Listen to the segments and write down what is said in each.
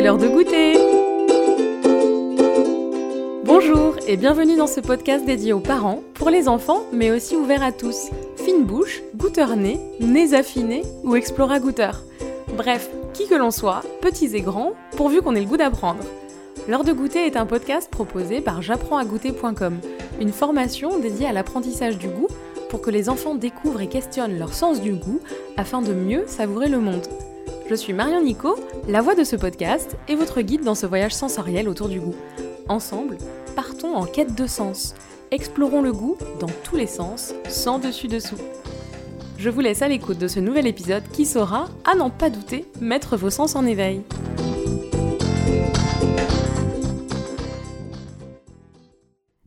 l'heure de goûter Bonjour et bienvenue dans ce podcast dédié aux parents, pour les enfants, mais aussi ouvert à tous. Fine bouche, goûteur nez, nez affinés ou explora goûteur. Bref, qui que l'on soit, petits et grands, pourvu qu'on ait le goût d'apprendre. L'heure de goûter est un podcast proposé par j'apprends-à-goûter.com, une formation dédiée à l'apprentissage du goût pour que les enfants découvrent et questionnent leur sens du goût afin de mieux savourer le monde. Je suis Marion Nico, la voix de ce podcast et votre guide dans ce voyage sensoriel autour du goût. Ensemble, partons en quête de sens. Explorons le goût dans tous les sens, sans dessus-dessous. Je vous laisse à l'écoute de ce nouvel épisode qui saura, à n'en pas douter, mettre vos sens en éveil.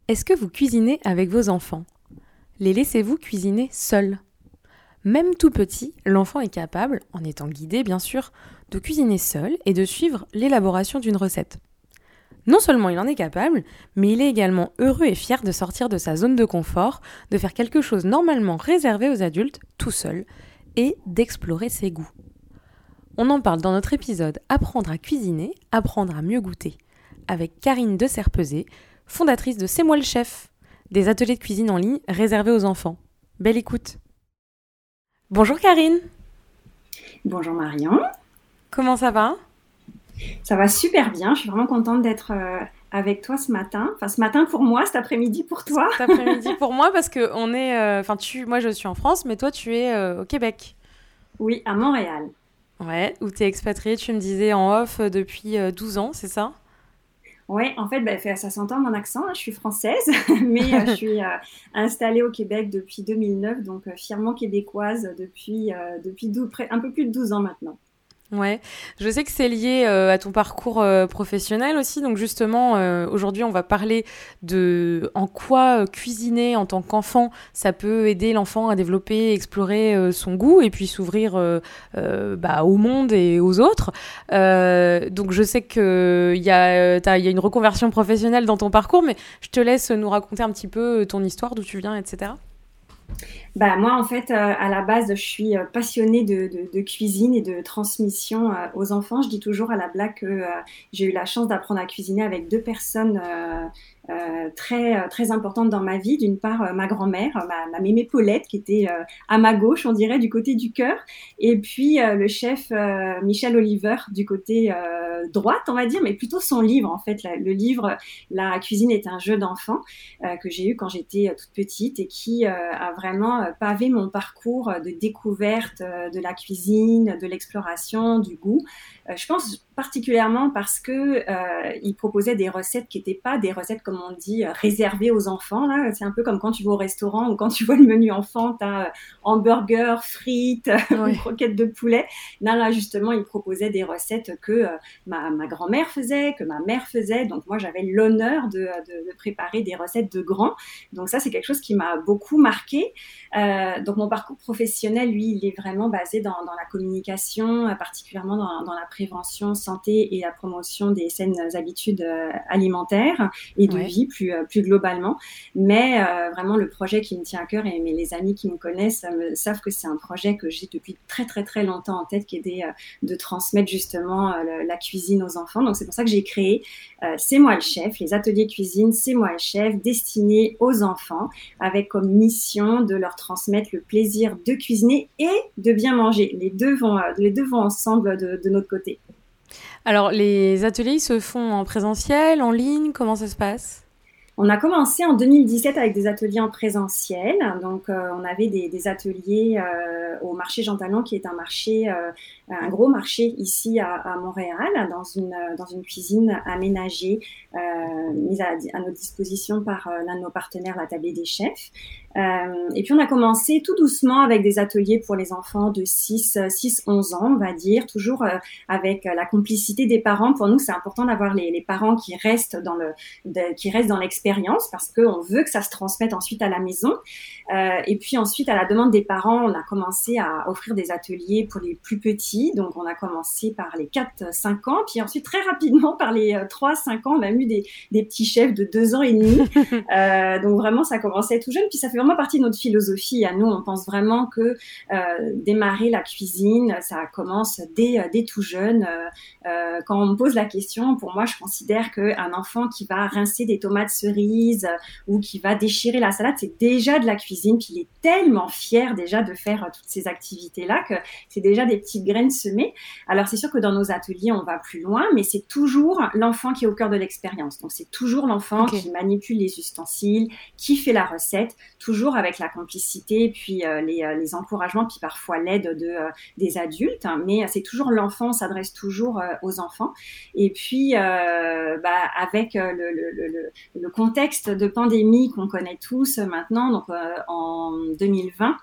Est-ce que vous cuisinez avec vos enfants? Les laissez-vous cuisiner seuls? Même tout petit, l'enfant est capable, en étant guidé bien sûr, de cuisiner seul et de suivre l'élaboration d'une recette. Non seulement il en est capable, mais il est également heureux et fier de sortir de sa zone de confort, de faire quelque chose normalement réservé aux adultes tout seul, et d'explorer ses goûts. On en parle dans notre épisode Apprendre à cuisiner, apprendre à mieux goûter, avec Karine de Serpezé, fondatrice de C'est moi le chef, des ateliers de cuisine en ligne réservés aux enfants. Belle écoute Bonjour Karine. Bonjour Marion. Comment ça va? Ça va super bien. Je suis vraiment contente d'être euh, avec toi ce matin. Enfin, ce matin pour moi, cet après-midi pour toi. Cet après-midi pour moi parce que on est. Euh, enfin, tu, moi je suis en France, mais toi tu es euh, au Québec. Oui, à Montréal. Ouais, où tu es expatriée, tu me disais en off depuis 12 ans, c'est ça? Oui, en fait, bah, ça s'entend mon accent. Hein, je suis française, mais euh, je suis euh, installée au Québec depuis 2009, donc euh, fièrement québécoise depuis, depuis un peu plus de 12 ans maintenant. Ouais, je sais que c'est lié euh, à ton parcours euh, professionnel aussi. Donc justement, euh, aujourd'hui, on va parler de en quoi cuisiner en tant qu'enfant, ça peut aider l'enfant à développer, explorer son goût et puis s'ouvrir bah, au monde et aux autres. donc je sais qu'il y, y a une reconversion professionnelle dans ton parcours, mais je te laisse nous raconter un petit peu ton histoire, d'où tu viens, etc. Bah, moi, en fait, euh, à la base, je suis euh, passionnée de, cuisine et de transmission euh, aux enfants. Je dis toujours à la blague que j'ai eu la chance d'apprendre à cuisiner avec deux personnes euh, très euh, très importante dans ma vie. D'une part, euh, ma grand-mère, ma, ma, mémé Paulette, qui était à ma gauche, on dirait, du côté du cœur, et puis le chef Michel Oliver du côté droite, on va dire, mais plutôt son livre en fait. le livre La cuisine est un jeu d'enfant que j'ai eu quand j'étais toute petite et qui a vraiment pavé mon parcours de découverte de la cuisine, de l'exploration, du goût. Je pense particulièrement parce que euh, il proposait des recettes qui n'étaient pas des recettes comme on dit euh, réservées aux enfants là. C'est un peu comme quand tu vas au restaurant ou quand tu vois le menu enfant tu as euh, hamburger frites oui. croquettes de poulet. Là là justement il proposait des recettes que euh, ma, ma grand-mère faisait que ma mère faisait. Donc moi j'avais l'honneur de, de, de, préparer des recettes de grands. Donc ça c'est quelque chose qui m'a beaucoup marqué. Euh, donc mon parcours professionnel lui il est vraiment basé dans, dans la communication particulièrement dans, dans la prévention santé et la promotion des saines habitudes euh, alimentaires et de vie plus, euh, plus globalement. Mais euh, vraiment, le projet qui me tient à cœur, et mais les amis qui me connaissent me, savent que c'est un projet que j'ai depuis très très très longtemps en tête, qui est de, de transmettre justement la cuisine aux enfants. Donc c'est pour ça que j'ai créé C'est moi le chef, les ateliers cuisine C'est moi le chef, destinés aux enfants, avec comme mission de leur transmettre le plaisir de cuisiner et de bien manger. Les deux vont, les deux vont ensemble de, de notre côté. Alors, les ateliers se font en présentiel, en ligne Comment ça se passe? On a commencé en 2017 avec des ateliers en présentiel. Donc, euh, on avait des, ateliers euh, au marché Jean Talon, qui est un marché, euh, un gros marché ici à, Montréal, dans une, dans une cuisine aménagée, mise à, à, notre disposition par l'un de nos partenaires, la Tablée des Chefs. Euh, et puis, on a commencé tout doucement avec des ateliers pour les enfants de 6, 6 11 ans, on va dire, toujours avec la complicité des parents. Pour nous, c'est important d'avoir les, les, parents qui restent dans le, de, qui restent dans l'expérience parce qu'on veut que ça se transmette ensuite à la maison. Euh, et puis ensuite, à la demande des parents, on a commencé à offrir des ateliers pour les plus petits. Donc, on a commencé par les 4-5 ans, puis ensuite très rapidement par les 3-5 ans, on a eu des, des petits chefs de 2 ans et demi. euh, donc vraiment, ça commençait tout jeune. Puis ça fait vraiment partie de notre philosophie. À nous, on pense vraiment que euh, démarrer la cuisine, ça commence dès, dès tout jeune. Euh, quand on me pose la question, pour moi, je considère qu'un enfant qui va rincer des tomates cerises ou qui va déchirer la salade, c'est déjà de la cuisine. Puis il est tellement fier déjà de faire toutes ces activités-là que c'est déjà des petites graines semées. Alors c'est sûr que dans nos ateliers, on va plus loin, mais c'est toujours l'enfant qui est au cœur de l'expérience. Donc c'est toujours l'enfant qui manipule les ustensiles, qui fait la recette, toujours avec la complicité, puis euh, les, euh, les, encouragements, puis parfois l'aide de, euh, des adultes. Hein. mais c'est toujours l'enfant, s'adresse toujours aux enfants. Et puis, bah, avec le, contexte de pandémie qu'on connaît tous maintenant, donc en 2020,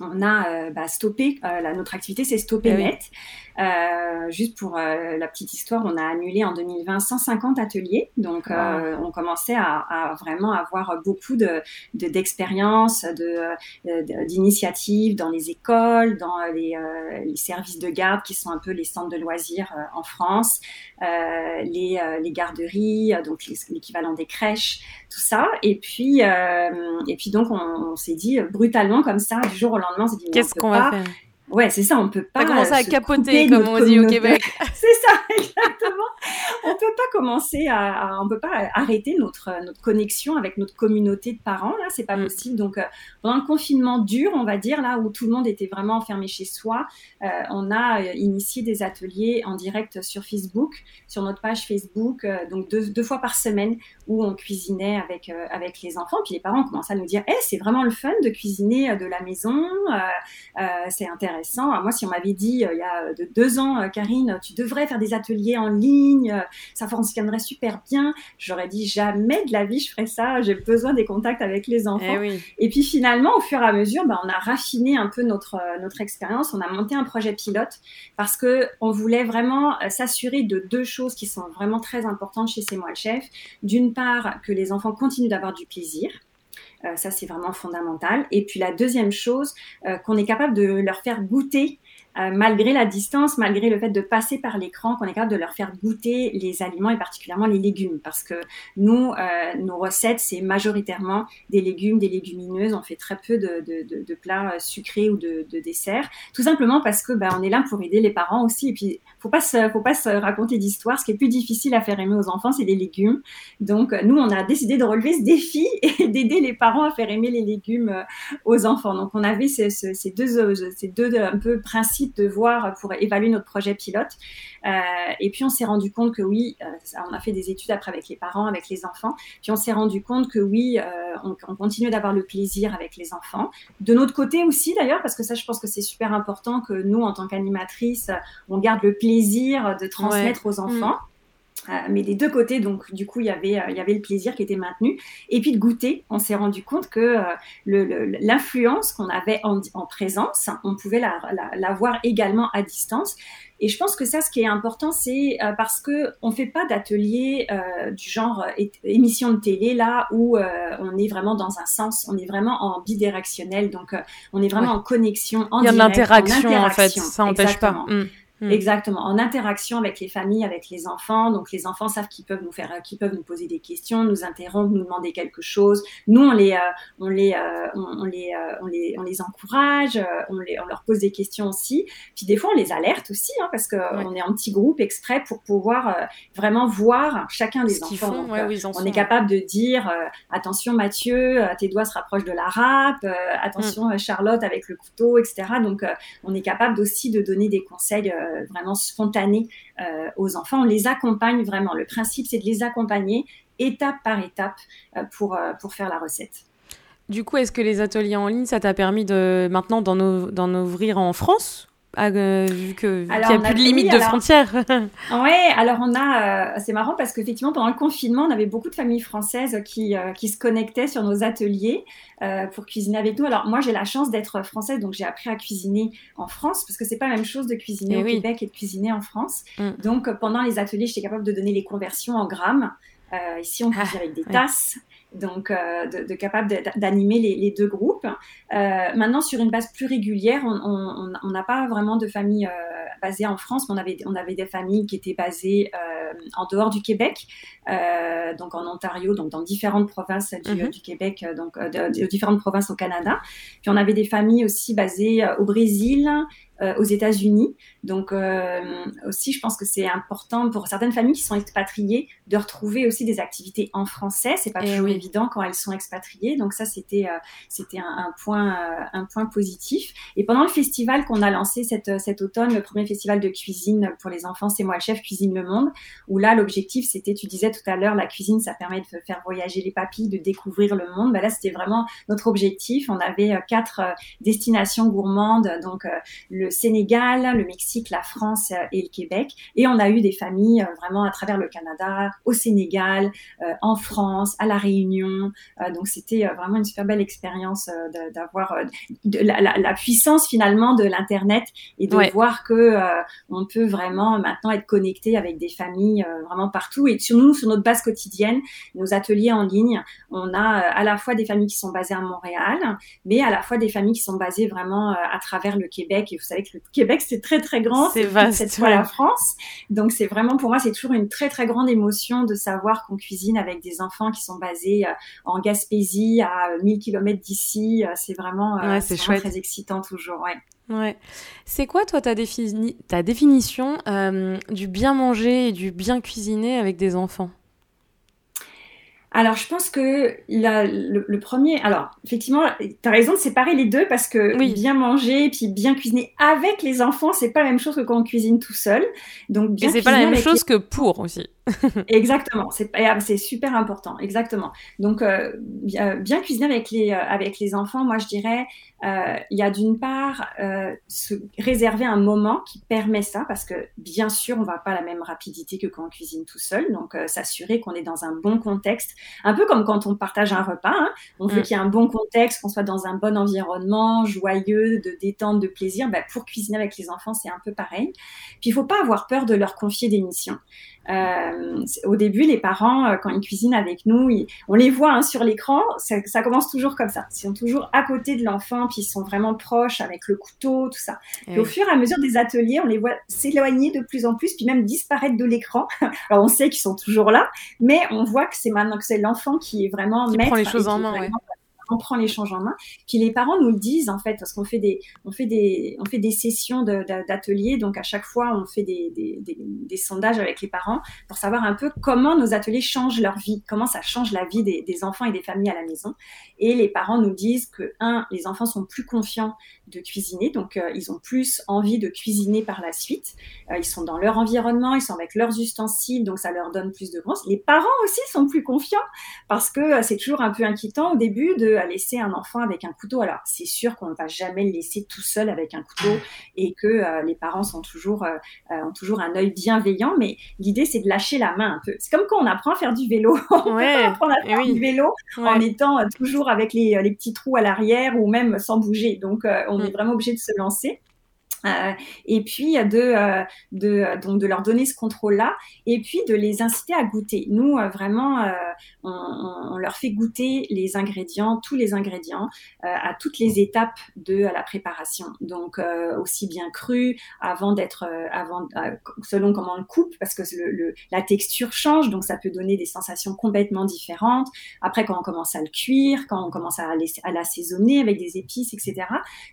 on a bah, stoppé, la, notre activité s'est stoppée eh net. Euh, juste pour euh, la petite histoire, on a annulé en 2020 150 ateliers. Donc, euh, on commençait à, à, vraiment avoir beaucoup de d'expériences, de, d'initiatives dans les écoles, dans les, les, services de garde qui sont un peu les centres de loisirs en France, les, les garderies, donc l'équivalent des crèches, tout ça. Et puis, et puis donc, on, s'est dit brutalement comme ça, du jour au lendemain, on s'est dit qu'est-ce qu'on va faire? Ouais, c'est ça, on peut pas. commencer à capoter, comme on dit au Québec. c'est ça, exactement. on peut pas commencer à, on peut pas arrêter notre notre connexion avec notre communauté de parents là, c'est pas mm. possible. Donc euh, pendant le confinement dur, on va dire là où tout le monde était vraiment enfermé chez soi, euh, on a euh, initié des ateliers en direct sur Facebook, sur notre page Facebook, donc deux, deux, fois par semaine où on cuisinait avec avec les enfants. Puis les parents commençaient à nous dire, eh c'est vraiment le fun de cuisiner de la maison, c'est intéressant moi, si on m'avait dit il y a deux ans, Karine, tu devrais faire des ateliers en ligne, ça fonctionnerait super bien, j'aurais dit jamais de la vie je ferais ça. J'ai besoin des contacts avec les enfants. Eh et puis finalement, au fur et à mesure, bah, on a raffiné un peu notre notre expérience. On a monté un projet pilote parce que on voulait vraiment s'assurer de deux choses qui sont vraiment très importantes chez C'est moi le chef. D'une part, que les enfants continuent d'avoir du plaisir. Euh, ça, c'est vraiment fondamental. Et puis la deuxième chose, euh, qu'on est capable de leur faire goûter euh, malgré la distance, malgré le fait de passer par l'écran, qu'on est capable de leur faire goûter les aliments et particulièrement les légumes. Parce que nous, euh, nos recettes, c'est majoritairement des légumes, des légumineuses. On fait très peu de, plats euh, sucrés ou de, de, desserts. Tout simplement parce que ben, on est là pour aider les parents aussi. Et puis, faut pas se, faut pas se raconter d'histoires. Ce qui est plus difficile à faire aimer aux enfants, c'est les légumes. Donc, nous, on a décidé de relever ce défi et d'aider les parents à faire aimer les légumes aux enfants. Donc, on avait ces deux, ces deux un peu principes de voir pour évaluer notre projet pilote. Euh, et puis on s'est rendu compte que oui, euh, on a fait des études après avec les parents, avec les enfants. Puis on s'est rendu compte que oui, euh, on, on continue d'avoir le plaisir avec les enfants. De notre côté aussi d'ailleurs, parce que ça, je pense que c'est super important que nous, en tant qu'animatrices, on garde le plaisir de transmettre aux enfants. Mm. Euh, mais des deux côtés, donc du coup, il y avait, euh, il y avait le plaisir qui était maintenu. Et puis de goûter, on s'est rendu compte que euh, l'influence qu'on avait en, en, présence, on pouvait la, la, la, voir également à distance. Et je pense que ça, ce qui est important, c'est parce que on fait pas d'atelier du genre émission de télé là où on est vraiment dans un sens, on est vraiment en bidirectionnel, donc on est vraiment en connexion, en Il y a de l'interaction en, fait, ça n'empêche pas. Mm. Mm. Exactement, en interaction avec les familles, avec les enfants. Donc les enfants savent qu'ils peuvent nous faire, qu'ils peuvent nous poser des questions, nous interrompre, nous demander quelque chose. Nous on les, euh, on les, euh, on, les, euh, on les, on les encourage, on, les, on leur pose des questions aussi. Puis des fois on les alerte aussi, hein, parce que on est en petit groupe exprès pour pouvoir vraiment voir chacun des enfants. on est capable de dire attention Mathieu, tes doigts se rapprochent de la râpe, attention mm. Charlotte avec le couteau, etc. Donc on est capable aussi de donner des conseils euh, vraiment spontanée euh, aux enfants. On les accompagne vraiment. Le principe, c'est de les accompagner étape par étape euh, pour, pour faire la recette. Du coup, est-ce que les ateliers en ligne, ça t'a permis de maintenant d'en ouvrir en France? Ah, euh, vu qu'il n'y a plus de limite de frontières. oui, alors on a, euh, c'est marrant parce qu'effectivement pendant le confinement, on avait beaucoup de familles françaises qui, euh, qui se connectaient sur nos ateliers pour cuisiner avec nous. Alors moi j'ai la chance d'être française, donc j'ai appris à cuisiner en France parce que c'est pas la même chose de cuisiner eh au Québec et de cuisiner en France. Mm. Donc pendant les ateliers, j'étais capable de donner les conversions en grammes. ici on cuisine ah, avec des tasses. Donc de, de, capable d'animer les, les, deux groupes. maintenant, sur une base plus régulière, on n'a pas vraiment de famille basée en France, mais on avait, on avait des familles qui étaient basées en dehors du Québec, donc en Ontario, donc dans différentes provinces du, mhm. du Québec, donc de, différentes provinces au Canada. Puis on avait des familles aussi basées au Brésil, euh, aux États-Unis. Donc euh, aussi, je pense que c'est important pour certaines familles qui sont expatriées de retrouver aussi des activités en français. C'est pas eh toujours évident quand elles sont expatriées. Donc ça, c'était euh, c'était un, point un point positif. Et pendant le festival qu'on a lancé cet, cet automne, le premier festival de cuisine pour les enfants, c'est moi le chef cuisine le monde. Où là, l'objectif, c'était, tu disais tout à l'heure, la cuisine, ça permet de faire voyager les papilles, de découvrir le monde. Ben là, c'était vraiment notre objectif. On avait quatre destinations gourmandes, donc le Sénégal, le Mexique, la France euh, et le Québec. Et on a eu des familles euh, vraiment à travers le Canada, au Sénégal, euh, en France, à La Réunion. donc c'était vraiment une super belle expérience d'avoir la, puissance finalement de l'Internet et de voir que on peut vraiment maintenant être connecté avec des familles vraiment partout. Et sur nous, sur notre base quotidienne, nos ateliers en ligne, on a à la fois des familles qui sont basées à Montréal, mais à la fois des familles qui sont basées vraiment à travers le Québec. Et vous savez que le Québec, c'est très très grand. C'est vaste. Cette fois la France. Donc c'est vraiment pour moi, c'est toujours une très très grande émotion de savoir qu'on cuisine avec des enfants qui sont basés euh, en Gaspésie, à 1000 km d'ici. Euh, c'est vraiment, euh, c'est très excitant toujours. Ouais. Ouais. C'est quoi, toi, ta, ta définition du bien manger et du bien cuisiner avec des enfants? Alors, je pense que la, le, premier. Alors, effectivement, tu as raison de séparer les deux parce que bien manger puis bien cuisiner avec les enfants, c'est pas la même chose que quand on cuisine tout seul. Donc, bien Et c'est pas la même chose que pour aussi. exactement, ah, c'est super important, exactement. Donc, euh, bien, cuisiner avec les, euh, avec les enfants, moi je dirais, euh, il y a d'une part se réserver un moment qui permet ça, parce que bien sûr, on va pas à la même rapidité que quand on cuisine tout seul, donc s'assurer qu'on est dans un bon contexte, un peu comme quand on partage un repas, hein. on veut mm. qu'il y ait un bon contexte, qu'on soit dans un bon environnement, joyeux, de détente, de plaisir. Bah, pour cuisiner avec les enfants, c'est un peu pareil. Puis il faut pas avoir peur de leur confier des missions. Euh, au début, les parents, euh, quand ils cuisinent avec nous, on les voit hein, sur l'écran, ça, ça, commence toujours comme ça. Ils sont toujours à côté de l'enfant, puis ils sont vraiment proches avec le couteau, tout ça. Et au fur et à mesure des ateliers, on les voit s'éloigner de plus en plus, puis même disparaître de l'écran. Alors on sait qu'ils sont toujours là, mais on voit que c'est maintenant que c'est l'enfant qui est vraiment qui maître. Prend les choses en main, ouais on prend l'échange en main. Puis les parents nous le disent en fait, parce qu'on fait des, on fait des, on fait des sessions d'ateliers. Donc à chaque fois, on fait des, des, sondages avec les parents pour savoir un peu comment nos ateliers changent leur vie, comment ça change la vie des, enfants et des familles à la maison. Et les parents nous disent que un, les enfants sont plus confiants de cuisiner, donc euh, ils ont plus envie de cuisiner par la suite. Euh, ils sont dans leur environnement, ils sont avec leurs ustensiles, donc ça leur donne plus de grâce. Les parents aussi sont plus confiants parce que euh, c'est toujours un peu inquiétant au début de laisser un enfant avec un couteau. Alors, c'est sûr qu'on ne va jamais le laisser tout seul avec un couteau et que euh, les parents sont toujours, euh, euh, ont toujours un œil bienveillant, mais l'idée, c'est de lâcher la main un peu. C'est comme quand on apprend à faire du vélo. on ouais, apprend à faire du vélo en étant toujours avec les, les, petits trous à l'arrière ou même sans bouger. Donc, on mm. est vraiment obligé de se lancer. Euh, et puis de, euh, de, donc de leur donner ce contrôle-là, et puis de les inciter à goûter. Nous, euh, vraiment, on, leur fait goûter les ingrédients, tous les ingrédients, à toutes les étapes de la préparation. Donc aussi bien cru, avant d'être, avant, selon comment on le coupe, parce que la texture change, donc ça peut donner des sensations complètement différentes. Après, quand on commence à le cuire, quand on commence à l'assaisonner avec des épices, etc.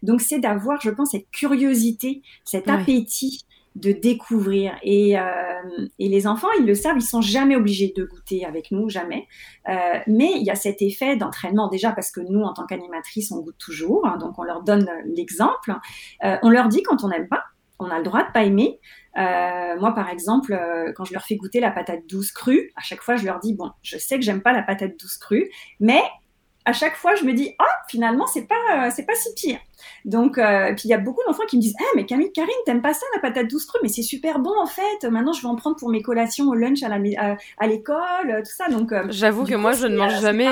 Donc c'est d'avoir, je pense, cette curiosité cet appétit de découvrir. Et, euh, et, les enfants, ils le savent, ils sont jamais obligés de goûter avec nous, jamais. Euh, mais il y a cet effet d'entraînement déjà parce que nous, en tant qu'animatrice, on goûte toujours, hein, donc on leur donne l'exemple. Euh, on leur dit quand on n'aime pas, on a le droit de pas aimer. moi, par exemple, quand je leur fais goûter la patate douce crue, à chaque fois, je leur dis bon, je sais que j'aime pas la patate douce crue, mais à chaque fois, je me dis, ah, finalement, c'est pas, euh, c'est pas si pire. Donc, euh, puis il y a beaucoup d'enfants qui me disent, ah, mais Camille, Karine, t'aimes pas ça, la patate douce crue, mais c'est super bon, en fait. Maintenant, je vais en prendre pour mes collations au lunch à, la, à, l'école, tout ça. Donc, euh, j'avoue que moi, je ne mange jamais.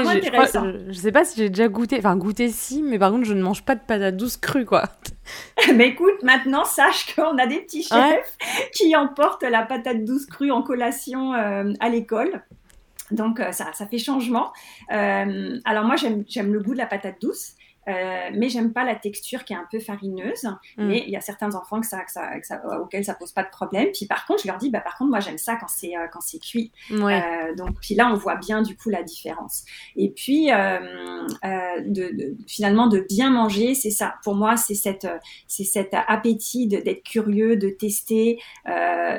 Je, sais pas si j'ai déjà goûté, enfin, goûté si, mais par contre, je ne mange pas de patate douce crue, quoi. mais écoute, maintenant, sache qu'on a des petits chefs qui emportent la patate douce crue en collation à l'école. Donc ça, ça fait changement. alors moi j'aime le goût de la patate douce. Euh, mais j'aime pas la texture qui est un peu farineuse. Mm. Mais il y a certains enfants que ça, que ça, que ça, auxquels ça pose pas de problème. Puis par contre, je leur dis, bah, par contre, moi j'aime ça quand c'est euh, quand c'est cuit. Euh, donc puis là, on voit bien du coup la différence. Et puis euh, de, de, finalement de bien manger, c'est ça. Pour moi, c'est cette c'est cet appétit d'être curieux, de tester,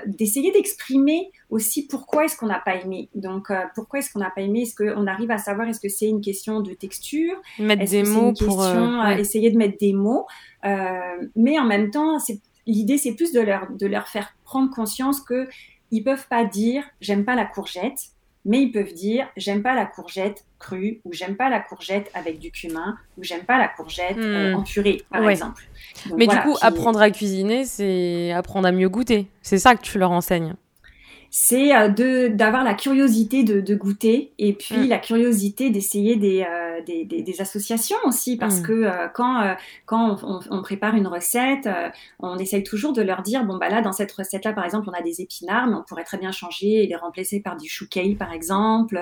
d'essayer d'exprimer aussi pourquoi est-ce qu'on n'a pas aimé. Donc pourquoi est-ce qu'on n'a pas aimé? Est-ce qu'on arrive à savoir Est-ce que c'est une question de texture? Mettre des mots pour euh, essayer de mettre des mots? Euh, mais en même temps, l'idée, c'est plus de leur, de leur faire prendre conscience que ils peuvent pas dire j'aime pas la courgette, mais ils peuvent dire j'aime pas la courgette crue ou j'aime pas la courgette avec du cumin ou j'aime pas la courgette euh, hmm. en purée par exemple. mais du coup, apprendre à cuisiner, c'est apprendre à mieux goûter. C'est ça que tu leur enseignes c'est euh, de d'avoir la curiosité de, de, goûter et puis mm. la curiosité d'essayer des, euh, des, des, des, associations aussi parce mm. que euh, quand quand on, on, prépare une recette, on essaye toujours de leur dire bon bah là dans cette recette là par exemple on a des épinards mais on pourrait très bien changer et les remplacer par du chou kale par exemple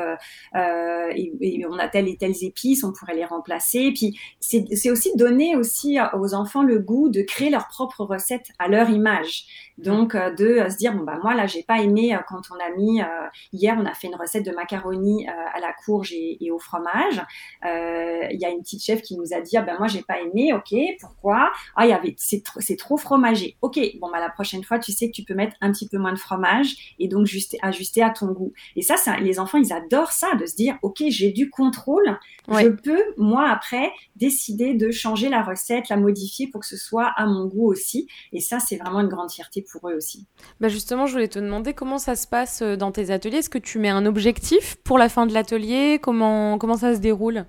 et, et, on a telles et telles épices on pourrait les remplacer puis c'est aussi donner aussi aux enfants le goût de créer leur propre recette à leur image donc de se dire bon bah moi là j'ai pas aimé euh, quand on a mis, euh, hier, on a fait une recette de macaroni euh, à la courge et, au fromage. Il y a une petite chef qui nous a dit, ah ben moi, j'ai pas aimé, ok, pourquoi? Ah, il y avait, c'est trop, trop fromagé. Ok, bon, bah, la prochaine fois, tu sais que tu peux mettre un petit peu moins de fromage et donc juste ajuster à ton goût. Et ça, ça, les enfants, ils adorent ça, de se dire, ok, j'ai du contrôle, je peux, moi, après, décider de changer la recette, la modifier pour que ce soit à mon goût aussi. Et ça, c'est vraiment une grande fierté pour eux aussi. Bah justement, je voulais te demander comment ça se passe euh, dans tes ateliers? Est-ce que tu mets un objectif pour la fin de l'atelier? Comment, comment ça se déroule?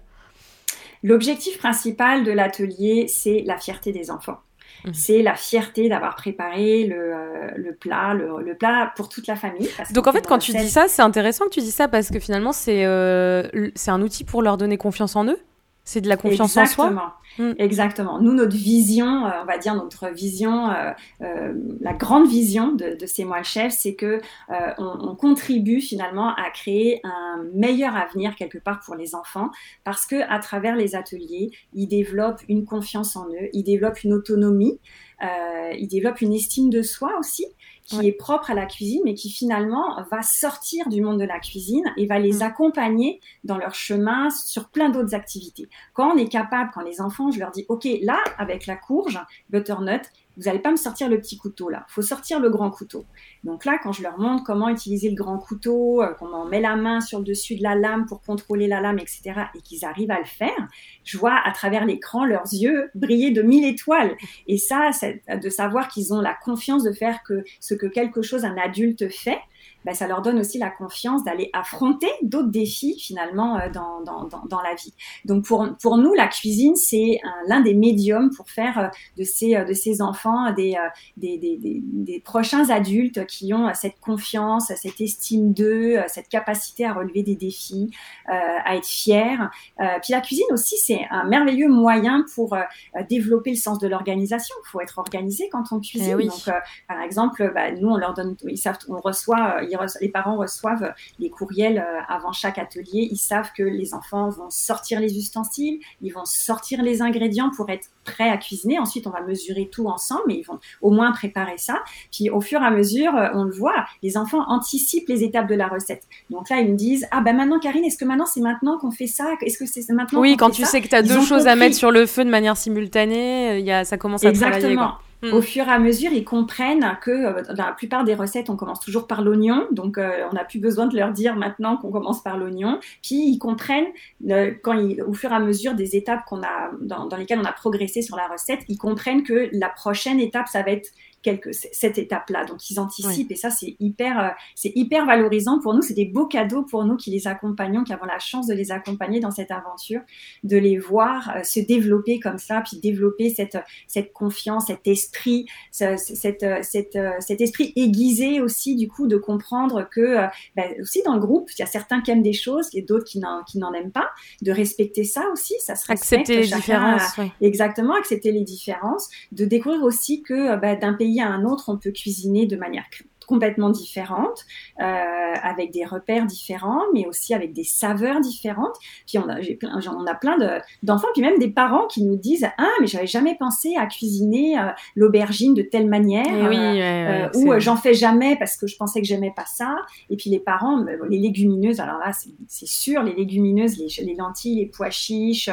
L'objectif principal de l'atelier, c'est la fierté des enfants. Mmh. C'est la fierté d'avoir préparé le, euh, le plat, le, plat pour toute la famille. Donc en fait, quand tu dis ça, c'est intéressant que tu dis ça parce que finalement, c'est euh, c'est un outil pour leur donner confiance en eux. C'est de la confiance en soi? Mm. Exactement. Nous, notre vision, euh, on va dire notre vision, euh, euh, la grande vision de, de ces mois chefs, c'est que on, on, contribue finalement à créer un meilleur avenir quelque part pour les enfants, parce que à travers les ateliers, ils développent une confiance en eux, ils développent une autonomie, ils développent une estime de soi aussi qui est propre à la cuisine, mais qui finalement va sortir du monde de la cuisine et va les mm. accompagner dans leur chemin sur plein d'autres activités. Quand on est capable, quand les enfants, je leur dis, OK, là, avec la courge, butternut, vous n'allez pas me sortir le petit couteau là, faut sortir le grand couteau. Donc là, quand je leur montre comment utiliser le grand couteau, euh, comment on met la main sur le dessus de la lame pour contrôler la lame, etc., et qu'ils arrivent à le faire, je vois à travers l'écran leurs yeux briller de mille étoiles. Et ça, de savoir qu'ils ont la confiance de faire ce que quelque chose un adulte fait, bah, ça leur donne aussi la confiance d'aller affronter d'autres défis finalement euh, dans, dans, la vie. Donc pour, pour nous, la cuisine, c'est l'un des médiums pour faire euh, de ces, de ces enfants des, des, des, des, des prochains adultes qui ont cette confiance, cette estime d'eux, cette capacité à relever des défis, à être fiers. puis la cuisine aussi, c'est un merveilleux moyen pour développer le sens de l'organisation. Il faut être organisé quand on cuisine. Eh Donc, par exemple, bah, nous, on leur donne, ils savent, on reçoit, les parents reçoivent les courriels euh, avant chaque atelier. Ils savent que les enfants vont sortir les ustensiles, ils vont sortir les ingrédients pour être prêts à cuisiner. Ensuite, on va mesurer tout ensemble, mais ils vont au moins préparer ça. Puis au fur et à mesure, euh, on le voit, les enfants anticipent les étapes de la recette. Donc là, ils me disent ah ben maintenant Karine, est-ce que maintenant c'est maintenant qu'on fait ça? Est-ce que c'est maintenant Oui, quand tu sais que tu as deux choses à mettre sur le feu de manière simultanée, y a, ça commence à Exactement. travailler. Mm. Au fur et à mesure, ils comprennent que euh, dans la plupart des recettes, on commence toujours par l'oignon. Donc, euh, on n'a plus besoin de leur dire maintenant qu'on commence par l'oignon. Puis, ils comprennent, euh, au fur et à mesure des étapes qu'on a, dans, dans, lesquelles on a progressé sur la recette, ils comprennent que la prochaine étape, ça va être quelque, cette étape-là. Donc ils anticipent et ça c'est hyper, euh, c'est hyper valorisant pour nous. C'est des beaux cadeaux pour nous qui les accompagnons, qui avons la chance de les accompagner dans cette aventure, de les voir euh, se développer comme ça, puis développer cette cette confiance, cet esprit, cette, cette, cet esprit aiguisé aussi du coup de comprendre que ben, aussi dans le groupe il y a certains qui aiment des choses et d'autres qui n'en aiment pas, de respecter ça aussi, ça se accepter les différences, exactement accepter les différences, de découvrir aussi que ben, d'un pays à un autre, on peut cuisiner de manière complètement différentes, euh, avec des repères différents, mais aussi avec des saveurs différentes. Puis on a, plein, on a plein d'enfants, puis même des parents qui nous disent ah mais j'avais jamais pensé à cuisiner euh, l'aubergine de telle manière, eh euh, ou j'en fais jamais parce que je pensais que j'aimais pas ça. Et puis les parents, les légumineuses, alors là c'est sûr, les légumineuses, les, les, lentilles, les pois chiches,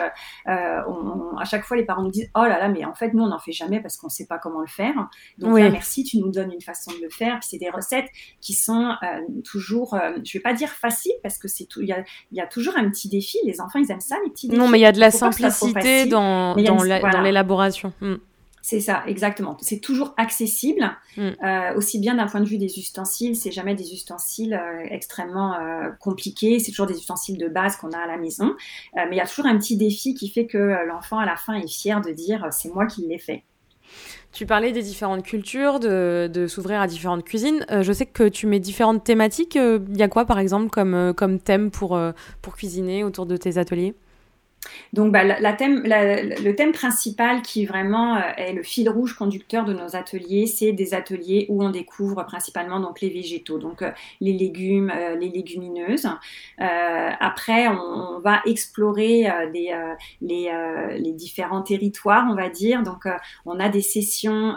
à chaque fois les parents nous disent oh là là mais en fait nous on n'en fait jamais parce qu'on sait pas comment le faire. Donc merci, tu nous donnes une façon de le faire. Puis c'est des recettes qui sont euh, toujours, euh, je vais pas dire faciles parce que c'est tout, il y a, y a, toujours un petit défi. Les enfants, ils aiment ça, les petits défis. Non, mais il y a de la simplicité dans, dans l'élaboration. Hmm. C'est ça, exactement. C'est toujours accessible, hmm. euh, aussi bien d'un point de vue des ustensiles. C'est jamais des ustensiles extrêmement compliqués. C'est toujours des ustensiles de base qu'on a à la maison. mais il y a toujours un petit défi qui fait que l'enfant à la fin est fier de dire c'est moi qui l'ai fait. Tu parlais des différentes cultures, de, s'ouvrir à différentes cuisines. Euh, je sais que tu mets différentes thématiques. Il euh, y a quoi, par exemple, comme, euh, thème pour cuisiner autour de tes ateliers? Donc, bah, la, thème, le thème principal qui vraiment euh, est le fil rouge conducteur de nos ateliers, c'est des ateliers où on découvre principalement donc les végétaux, donc euh, les légumes, euh, les légumineuses. après, on, va explorer des, les, les, différents territoires, on va dire. Donc, on a des sessions,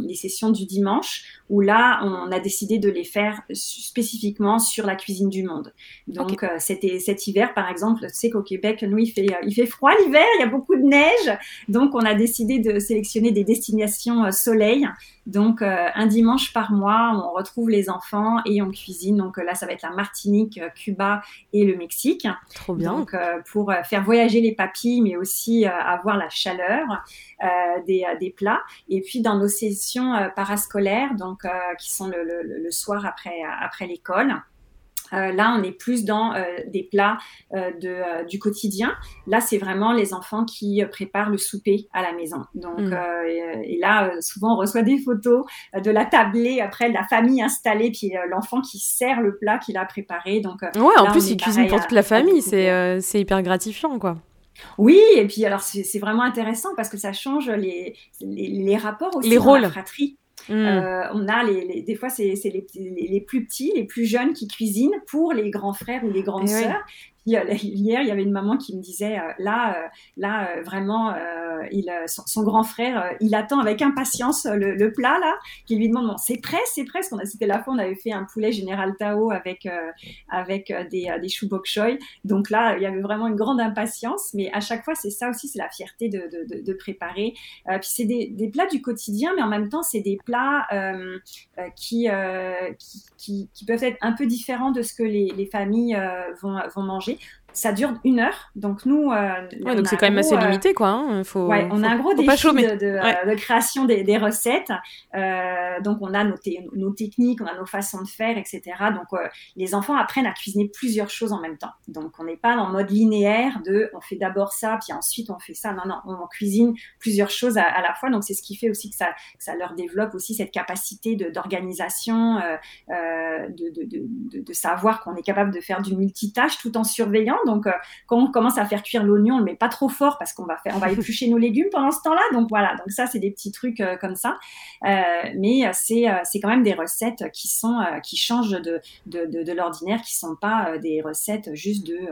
les sessions du dimanche où là, on a décidé de les faire spécifiquement sur la cuisine du monde. Donc, c'était cet hiver, par exemple, sais qu'au Québec, nous, il fait il fait froid l'hiver, il y a beaucoup de neige, donc on a décidé de sélectionner des destinations euh, soleil. Donc euh, un dimanche par mois, on retrouve les enfants et on cuisine. Donc euh, là, ça va être la Martinique, Cuba et le Mexique. Trop bien. Donc pour faire voyager les papilles, mais aussi avoir la chaleur des, des, plats. Et puis dans nos sessions parascolaires, donc qui sont le, le soir après après l'école. Euh, là, on est plus dans euh, des plats euh, de, du quotidien. Là, c'est vraiment les enfants qui préparent le souper à la maison. Donc, mm. et, là, souvent, on reçoit des photos de la tablée après la famille installée, puis l'enfant qui sert le plat qu'il a préparé. Donc, ouais, en plus, il cuisine pour toute la famille. C'est c'est hyper gratifiant, quoi. Oui, et puis alors c'est vraiment intéressant parce que ça change les, les, les rapports aussi les dans rôles. la fratrie. Mm. Euh, on a les, des fois c'est les, les, plus petits, les plus jeunes qui cuisinent pour les grands frères ou les grandes eh sœurs. Euh, hier, il y avait une maman qui me disait euh, là, euh, là vraiment, son, grand frère, il attend avec impatience le, plat là, qui lui demande c'est prêt, c'est prêt. Parce qu'on a, c'était la fois, on avait fait un poulet général Tao avec avec des, des choux bok choy. Donc là, il y avait vraiment une grande impatience. Mais à chaque fois, c'est ça aussi, c'est la fierté de, préparer. puis c'est des, plats du quotidien, mais en même temps, c'est des plats qui, qui, qui, peuvent être un peu différents de ce que les, les familles vont, vont manger marché ça dure une heure, donc nous. Euh, donc c'est quand même assez euh, limité, quoi. Hein. Faut, ouais, on a un gros défi de, de, de, création des, des recettes. Euh, donc on a nos, nos, techniques, on a nos façons de faire, etc. Donc euh, les enfants apprennent à cuisiner plusieurs choses en même temps. Donc on n'est pas en mode linéaire de on fait d'abord ça, puis ensuite on fait ça. Non, non, on, cuisine plusieurs choses à, à la fois. Donc c'est ce qui fait aussi que ça, que ça leur développe aussi cette capacité d'organisation, euh, euh, de, de, de, savoir qu'on est capable de faire du multitâche tout en surveillant donc, euh, quand on commence à faire cuire l'oignon, on le met pas trop fort parce qu'on va faire, on va éplucher nos légumes pendant ce temps-là. Donc voilà. Donc ça, c'est des petits trucs euh, comme ça. Euh, mais c'est c'est quand même des recettes qui changent de de, de, de l'ordinaire, qui sont pas des recettes juste de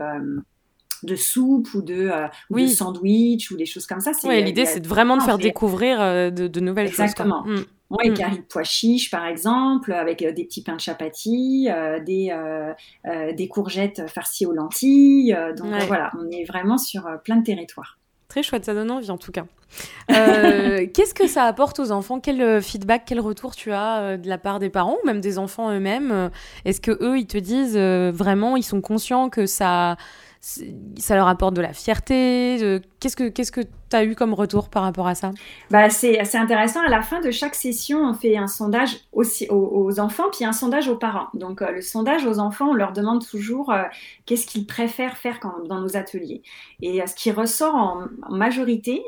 de soupe ou de, oui. sandwich ou des choses comme ça. Oui, l'idée c'est vraiment de faire découvrir de, de, nouvelles choses. Exactement. Mm. Oui, mmh. carré de pois chiches, par exemple, avec euh, des petits pains de chapati, euh, des, euh, euh, des courgettes farcies aux lentilles. donc voilà, on est vraiment sur plein de territoires. Très chouette, ça donne envie en tout cas. Qu'est-ce que ça apporte aux enfants? Quel feedback, quel retour tu as de la part des parents ou même des enfants eux-mêmes? Est-ce que eux, ils te disent vraiment, ils sont conscients que ça ça leur apporte de la fierté Qu'est-ce que qu'est-ce que tu as eu comme retour par rapport à ça? Bah, c'est, assez intéressant. À la fin de chaque session, on fait un sondage aussi aux, enfants, puis un sondage aux parents. Donc euh, le sondage aux enfants, on leur demande toujours euh, qu'est-ce qu'ils préfèrent faire quand, dans nos ateliers. Et euh, ce qui ressort en, majorité,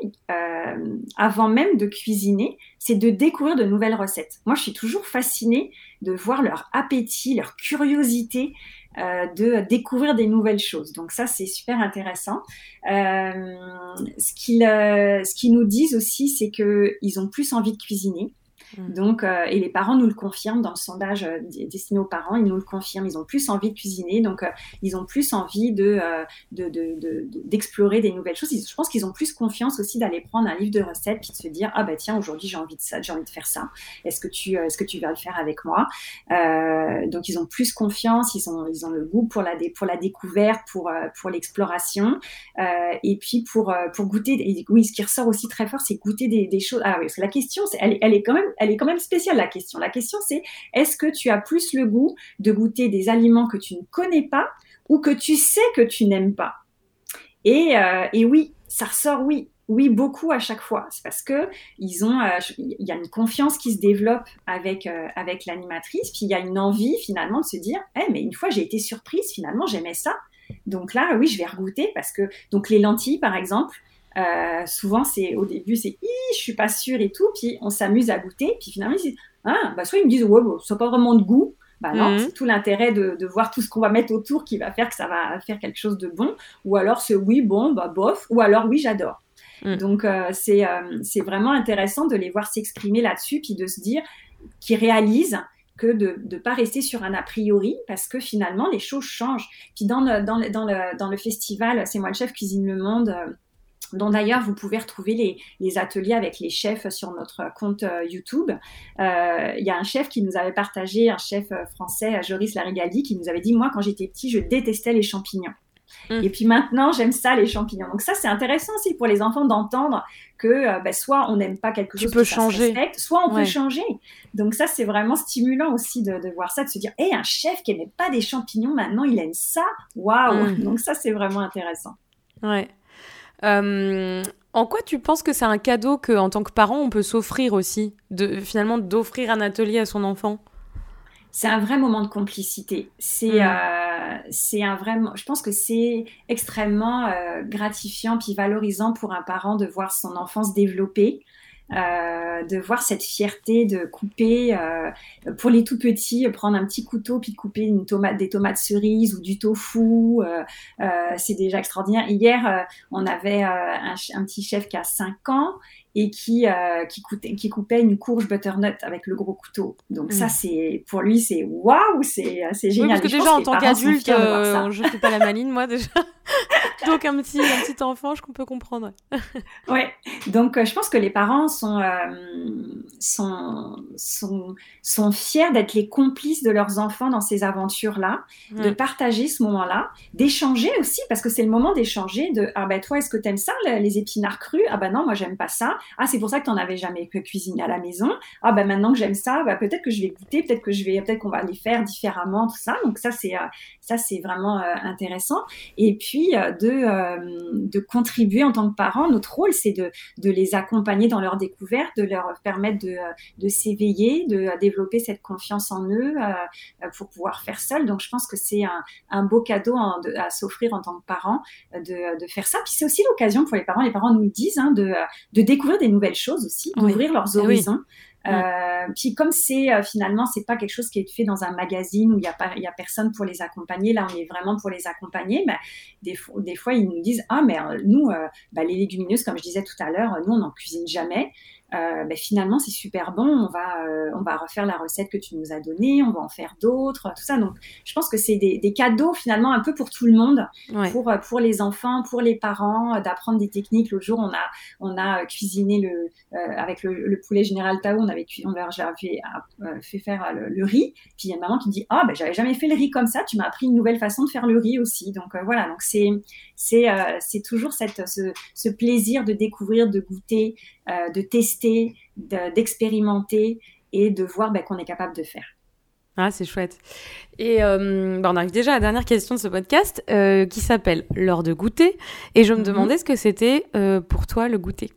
avant même de cuisiner, c'est de découvrir de nouvelles recettes. Moi, je suis toujours fascinée de voir leur appétit, leur curiosité euh, de découvrir des nouvelles choses. Donc ça, c'est super intéressant. Euh, ce qu'ils euh, ce qu'ils nous disent aussi, c'est que ils ont plus envie de cuisiner. Mmh. Donc, euh, et les parents nous le confirment dans le sondage euh, destiné aux parents, ils nous le confirment. Ils ont plus envie de cuisiner, donc euh, ils ont plus envie de, d'explorer de, des nouvelles choses. je pense qu'ils ont plus confiance aussi d'aller prendre un livre de recettes puis de se dire ah bah tiens aujourd'hui j'ai envie de ça, j'ai envie de faire ça. Est-ce que tu, est-ce que tu vas le faire avec moi? Donc ils ont plus confiance, ils ont, ils ont le goût pour la, pour la découverte, pour, pour l'exploration, et puis pour, pour goûter. Et oui, ce qui ressort aussi très fort, c'est goûter des, des choses. Ah oui, parce que la question, elle est quand même elle est quand même spéciale la question. La question c'est est-ce que tu as plus le goût de goûter des aliments que tu ne connais pas ou que tu sais que tu n'aimes pas? Et, euh, oui, ça ressort oui. Oui, beaucoup à chaque fois. C'est parce que ils ont, euh, il y a une confiance qui se développe avec euh, avec l'animatrice, puis il y a une envie finalement de se dire, eh, mais une fois j'ai été surprise, finalement j'aimais ça. Donc là, oui, je vais regoûter parce que donc les lentilles, par exemple, euh, souvent, c'est au début, c'est je suis pas sûre et tout, puis on s'amuse à goûter, puis finalement, ils disent ah, bah, soit ils me disent ouais, bon, ça n'a pas vraiment de goût. Bah non, mhm. c'est tout l'intérêt de, de, voir tout ce qu'on va mettre autour qui va faire que ça va faire quelque chose de bon. Ou alors c'est oui, bon, bah bof. Ou alors oui, j'adore. Mhm. Donc euh, c'est euh, c'est vraiment intéressant de les voir s'exprimer là-dessus, puis de se dire qu'ils réalisent que de ne pas rester sur un a priori parce que finalement les choses changent. Puis dans le, dans le, dans le, dans le festival C'est moi le chef cuisine le monde dont d'ailleurs vous pouvez retrouver les, ateliers avec les chefs sur notre compte euh, YouTube. Euh, il y a un chef qui nous avait partagé, un chef euh, français, Joris Larigaldi, qui nous avait dit, moi quand j'étais petit, je détestais les champignons. Mmh. Et puis maintenant, j'aime ça, les champignons. Donc ça, c'est intéressant aussi pour les enfants d'entendre que ben, soit on n'aime pas quelque chose peut changer. soit on peut changer. Donc ça, c'est vraiment stimulant aussi de, voir ça, de se dire, hé, un chef qui n'aimait pas des champignons, maintenant il aime ça? Waouh mmh. Donc ça, c'est vraiment intéressant. Ouais. Euh, en quoi tu penses que c'est un cadeau que, en tant que parent, on peut s'offrir aussi, de, finalement d'offrir un atelier à son enfant? C'est un vrai moment de complicité. C'est mm. euh, c'est un vrai. Je pense que c'est extrêmement euh, gratifiant puis valorisant pour un parent de voir son enfant se développer. Euh, de voir cette fierté de couper, euh, pour les tout petits, prendre un petit couteau puis couper une tomate, des tomates cerises ou du tofu, euh, c'est déjà extraordinaire. Hier, on avait un, un, petit chef qui a 5 ans et qui euh, qui, coupait, qui coupait une courge butternut avec le gros couteau. Donc ça mm. c'est pour lui c'est waouh, c'est c'est génial. Oui, parce que déjà en tant qu'adulte, euh, je fais pas la maline moi déjà. donc un petit un petit enfant, je peux comprendre. ouais. Donc euh, je pense que les parents sont sont sont sont fiers d'être les complices de leurs enfants dans ces aventures là, de partager ce moment-là, d'échanger aussi parce que c'est le moment d'échanger de ah ben toi est-ce que t'aimes ça les épinards crus? Ah ben non, moi j'aime pas ça. Ah, c'est pour ça que tu n'en avais jamais cuisiné à la maison. Ah, ben maintenant que j'aime ça, bah, peut-être que je vais goûter, peut-être que je vais, peut-être qu'on va les faire différemment, tout ça. Donc ça, c'est euh, ça, c'est vraiment euh, intéressant. Et puis euh, de de contribuer en tant que parent. Notre rôle, c'est de de les accompagner dans leur découverte, de leur permettre de de s'éveiller, de développer cette confiance en eux pour pouvoir faire seul. Donc je pense que c'est un, un beau cadeau à s'offrir en tant que parent de, de faire ça. Puis c'est aussi l'occasion pour les parents. Les parents nous disent hein, de de découvrir des nouvelles choses aussi, d'ouvrir leurs horizons. Euh, puis comme c'est euh, finalement c'est pas quelque chose qui est fait dans un magazine où il y a pas il y a personne pour les accompagner là on est vraiment pour les accompagner mais des fois des fois ils nous disent ah mais euh, nous bah, les légumineuses comme je disais tout à l'heure nous on n'en cuisine jamais euh, ben finalement c'est super bon, on va, euh, on va refaire la recette que tu nous as donnée, on va en faire d'autres, tout ça. Donc je pense que c'est des, des, cadeaux finalement un peu pour tout le monde, pour, euh, pour les enfants, pour les parents, d'apprendre des techniques. L'autre jour on a, on a cuisiné le, avec le, le, poulet général Tao, on avait, on avait fait, fait faire le, riz. Puis il y a une maman qui dit ah ben j'avais jamais fait le riz comme ça, tu m'as appris une nouvelle façon de faire le riz aussi. Donc voilà, donc c'est c'est c'est toujours cette, ce, ce plaisir de découvrir, de goûter, de tester d'expérimenter et de voir ben, qu'on est capable de faire. Ah, c'est chouette. Et euh, ben, on arrive déjà à la dernière question de ce podcast euh, qui s'appelle L'heure de goûter. Et je me mhm. demandais ce que c'était euh, pour toi le goûter.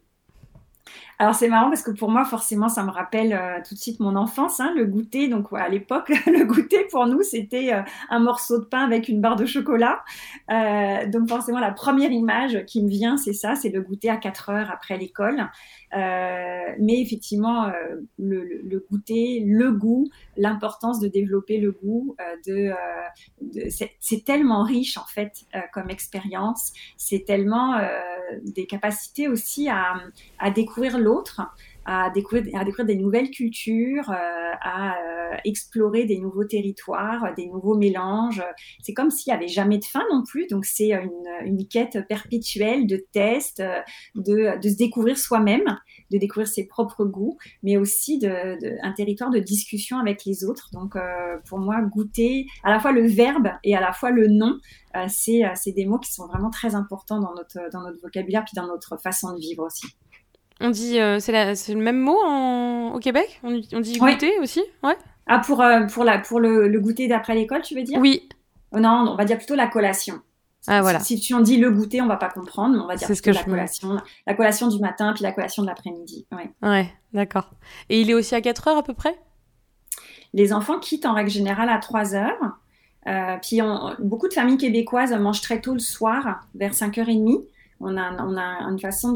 Alors c'est marrant parce que pour moi forcément ça me rappelle euh, tout de suite mon enfance, hein, le goûter. Donc à l'époque le goûter pour nous c'était un morceau de pain avec une barre de chocolat. Donc forcément la première image qui me vient c'est ça, c'est le goûter à 4 heures après l'école. Mais effectivement le, le, goûter, le goût, l'importance de développer le goût, de, de c'est tellement riche en fait comme expérience, c'est tellement des capacités aussi à, à découvrir l'autre. À découvrir, à découvrir des nouvelles cultures, à explorer des nouveaux territoires, des nouveaux mélanges. C'est comme s'il n'y avait jamais de fin non plus. Donc c'est une, une, quête perpétuelle de tests, de, de se découvrir soi-même, de découvrir ses propres goûts, mais aussi de, de, un territoire de discussion avec les autres. Donc pour moi, goûter à la fois le verbe et à la fois le nom, c'est des mots qui sont vraiment très importants dans notre, dans notre vocabulaire puis dans notre façon de vivre aussi. On dit, euh, c'est le même mot au Québec? On, dit goûter aussi? Ouais. Ah, pour, euh, pour, la, pour le, goûter d'après l'école, tu veux dire? Oui. Oh, non, on va dire plutôt la collation. Ah, voilà. Si, tu en dis le goûter, on va pas comprendre, mais on va dire plutôt la collation. La collation du matin, puis la collation de l'après-midi. Ouais, ouais d'accord. Et il est aussi à 4 heures à peu près? Les enfants quittent en règle générale à 3 heures. Euh, puis beaucoup de familles québécoises mangent très tôt le soir, vers 5h30 on a, on a une façon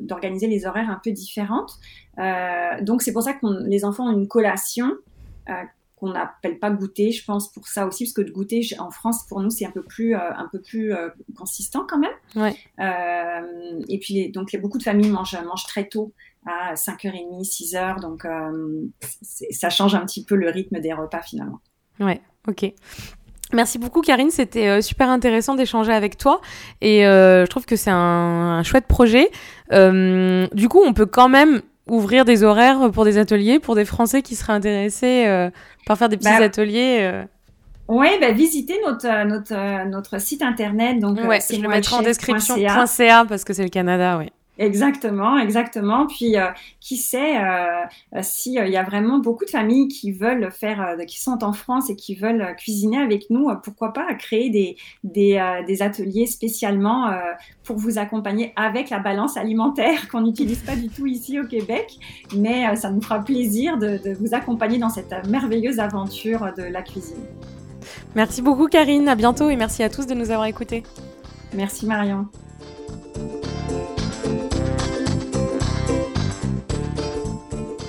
d'organiser les horaires un peu différente. Euh, donc c'est pour ça que les enfants ont une collation euh, qu'on n'appelle pas goûter, je pense pour ça aussi, parce que de goûter en France pour nous c'est un peu plus, euh, un peu plus consistant quand même. Ouais. et puis donc beaucoup de familles mangent, mangent très tôt à 5h30, 6h, donc ça change un petit peu le rythme des repas finalement. Ouais, ok. Merci beaucoup Karine, c'était euh, super intéressant d'échanger avec toi et euh, je trouve que c'est un, chouette projet. Euh, du coup, on peut quand même ouvrir des horaires pour des ateliers pour des Français qui seraient intéressés par faire des petits bah, ateliers. Oui, bah, visitez notre, notre, notre site internet. Donc, ouais, je le mettrai en description. .ca parce que c'est le Canada, oui. Exactement, exactement. Puis, euh, qui sait euh, euh s'il y a vraiment beaucoup de familles qui veulent faire, euh, qui sont en France et qui veulent cuisiner avec nous, pourquoi pas créer des, des, des ateliers spécialement pour vous accompagner avec la balance alimentaire qu'on n'utilise pas du tout ici au Québec. Mais ça nous fera plaisir de, de vous accompagner dans cette merveilleuse aventure de la cuisine. Merci beaucoup Karine, à bientôt et merci à tous de nous avoir écoutés. Merci Marion.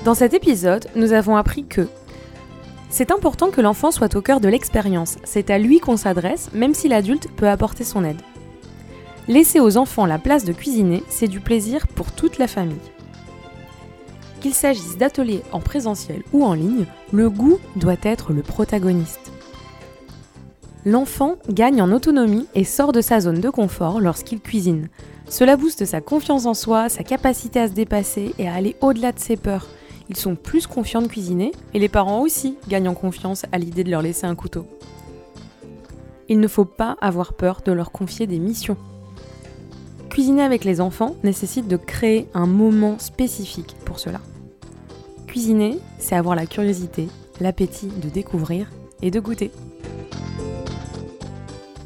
Dans cet épisode, nous avons appris que c'est important que l'enfant soit au cœur de l'expérience, c'est à lui qu'on s'adresse, même si l'adulte peut apporter son aide. Laisser aux enfants la place de cuisiner, c'est du plaisir pour toute la famille. Qu'il s'agisse d'ateliers en présentiel ou en ligne, le goût doit être le protagoniste. L'enfant gagne en autonomie et sort de sa zone de confort lorsqu'il cuisine. Cela booste sa confiance en soi, sa capacité à se dépasser et à aller au-delà de ses peurs, ils sont plus confiants de cuisiner et les parents aussi gagnent en confiance à l'idée de leur laisser un couteau. Il ne faut pas avoir peur de leur confier des missions. Cuisiner avec les enfants nécessite de créer un moment spécifique pour cela. Cuisiner, c'est avoir la curiosité, l'appétit de découvrir et de goûter.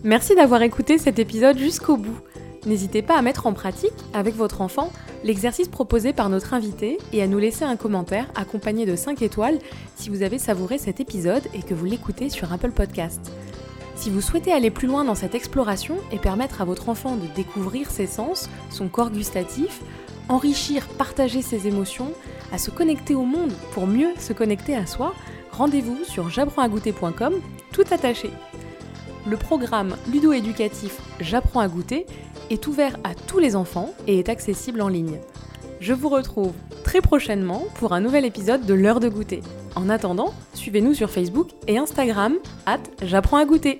Merci d'avoir écouté cet épisode jusqu'au bout. N'hésitez pas à mettre en pratique, avec votre enfant, l'exercice proposé par notre invité et à nous laisser un commentaire accompagné de 5 étoiles si vous avez savouré cet épisode et que vous l'écoutez sur Apple Podcast. Si vous souhaitez aller plus loin dans cette exploration et permettre à votre enfant de découvrir ses sens, son corps gustatif, enrichir, partager ses émotions, à se connecter au monde pour mieux se connecter à soi, rendez-vous sur j'apprends-à-goûter.com tout attaché. Le programme ludo-éducatif J'apprends à goûter est ouvert à tous les enfants et est accessible en ligne. Je vous retrouve très prochainement pour un nouvel épisode de l'heure de goûter. En attendant, suivez-nous sur Facebook et Instagram, at j'apprends à goûter.